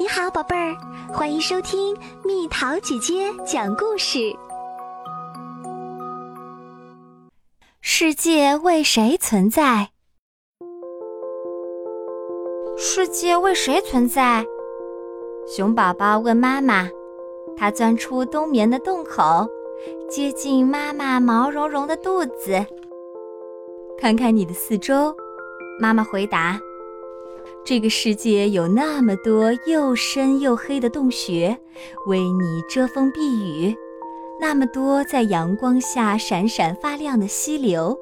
你好，宝贝儿，欢迎收听蜜桃姐姐讲故事。世界为谁存在？世界为谁存在？熊宝宝问妈妈。他钻出冬眠的洞口，接近妈妈毛茸茸的肚子。看看你的四周，妈妈回答。这个世界有那么多又深又黑的洞穴，为你遮风避雨；那么多在阳光下闪闪发亮的溪流，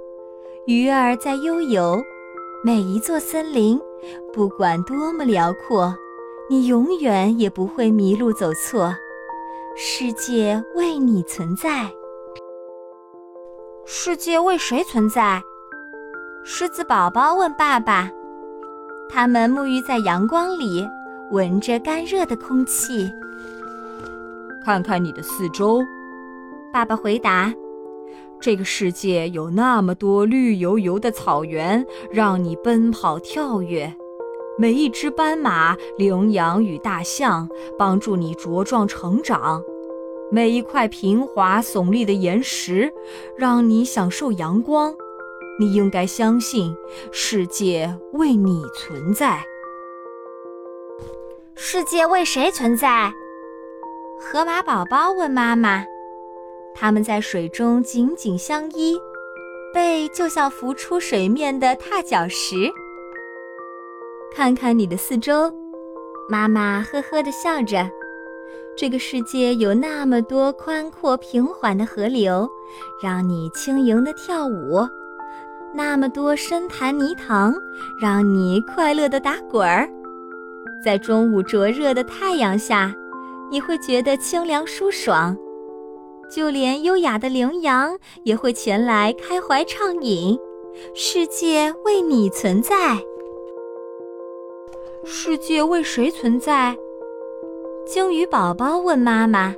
鱼儿在悠游。每一座森林，不管多么辽阔，你永远也不会迷路走错。世界为你存在。世界为谁存在？狮子宝宝问爸爸。他们沐浴在阳光里，闻着干热的空气。看看你的四周，爸爸回答：“这个世界有那么多绿油油的草原，让你奔跑跳跃；每一只斑马、羚羊与大象帮助你茁壮成长；每一块平滑耸立的岩石，让你享受阳光。”你应该相信，世界为你存在。世界为谁存在？河马宝宝问妈妈。他们在水中紧紧相依，背就像浮出水面的踏脚石。看看你的四周，妈妈呵呵地笑着。这个世界有那么多宽阔平缓的河流，让你轻盈地跳舞。那么多深潭泥塘，让你快乐的打滚儿。在中午灼热的太阳下，你会觉得清凉舒爽。就连优雅的羚羊也会前来开怀畅饮。世界为你存在。世界为谁存在？鲸鱼宝宝问妈妈。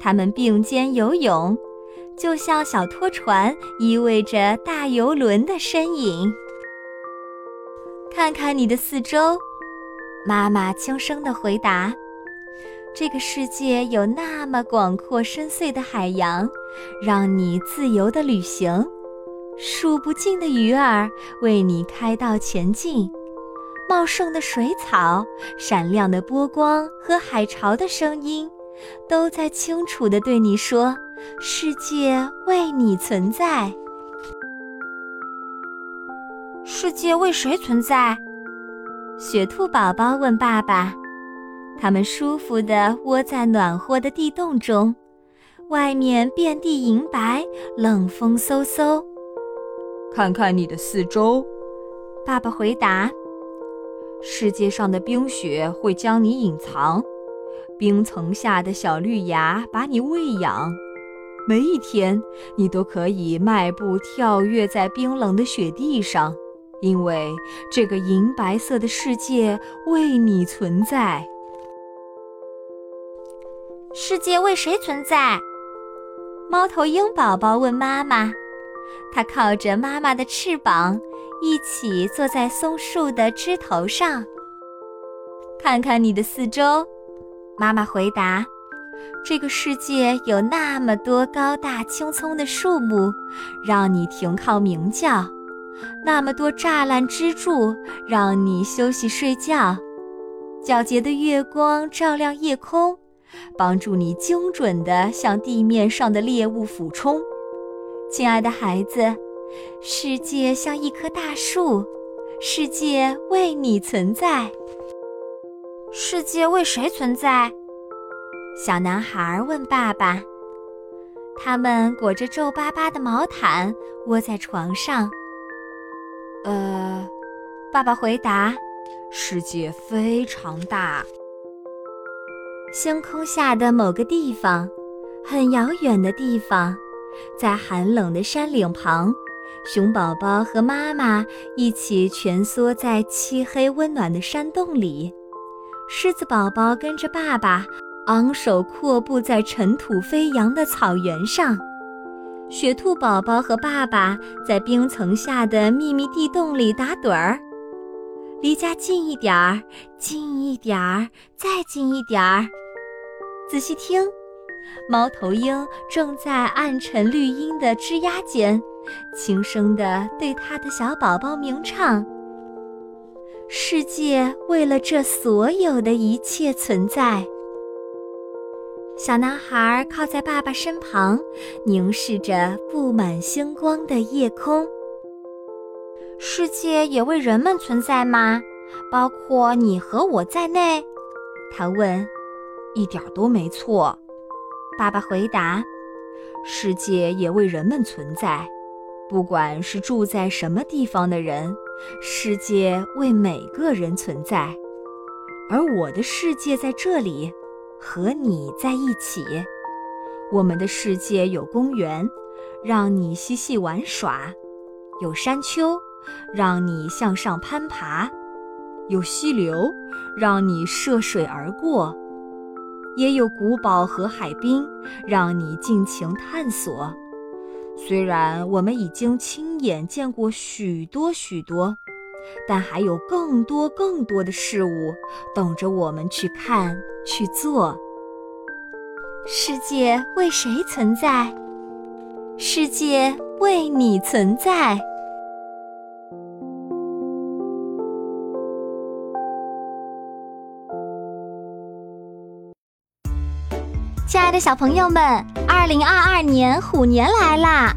他们并肩游泳。就像小拖船依偎着大游轮的身影。看看你的四周，妈妈轻声地回答：“这个世界有那么广阔深邃的海洋，让你自由地旅行；数不尽的鱼儿为你开道前进；茂盛的水草、闪亮的波光和海潮的声音，都在清楚地对你说。”世界为你存在。世界为谁存在？雪兔宝宝问爸爸。他们舒服地窝在暖和的地洞中，外面遍地银白，冷风嗖嗖。看看你的四周，爸爸回答。世界上的冰雪会将你隐藏，冰层下的小绿芽把你喂养。每一天，你都可以迈步跳跃在冰冷的雪地上，因为这个银白色的世界为你存在。世界为谁存在？猫头鹰宝宝问妈妈。它靠着妈妈的翅膀，一起坐在松树的枝头上。看看你的四周，妈妈回答。这个世界有那么多高大青葱的树木，让你停靠鸣叫；那么多栅栏支柱，让你休息睡觉；皎洁的月光照亮夜空，帮助你精准地向地面上的猎物俯冲。亲爱的孩子，世界像一棵大树，世界为你存在。世界为谁存在？小男孩问爸爸：“他们裹着皱巴巴的毛毯，窝在床上。”“呃，”爸爸回答，“世界非常大。星空下的某个地方，很遥远的地方，在寒冷的山岭旁，熊宝宝和妈妈一起蜷缩在漆黑温暖的山洞里。狮子宝宝跟着爸爸。昂首阔步在尘土飞扬的草原上，雪兔宝宝和爸爸在冰层下的秘密地洞里打盹儿。离家近一点儿，近一点儿，再近一点儿。仔细听，猫头鹰正在暗沉绿荫的枝桠间，轻声地对它的小宝宝鸣唱。世界为了这所有的一切存在。小男孩靠在爸爸身旁，凝视着布满星光的夜空。世界也为人们存在吗？包括你和我在内？他问。一点都没错，爸爸回答。世界也为人们存在，不管是住在什么地方的人，世界为每个人存在。而我的世界在这里，和你在一起。我们的世界有公园，让你嬉戏玩耍；有山丘，让你向上攀爬；有溪流，让你涉水而过。也有古堡和海滨，让你尽情探索。虽然我们已经亲眼见过许多许多，但还有更多更多的事物等着我们去看、去做。世界为谁存在？世界为你存在。亲爱的小朋友们，二零二二年虎年来啦！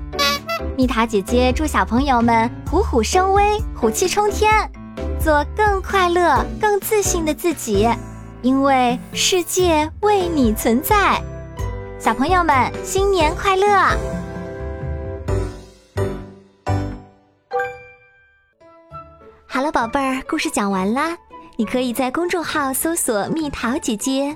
蜜桃姐姐祝小朋友们虎虎生威，虎气冲天，做更快乐、更自信的自己，因为世界为你存在。小朋友们，新年快乐！好了，宝贝儿，故事讲完啦。你可以在公众号搜索“蜜桃姐姐”。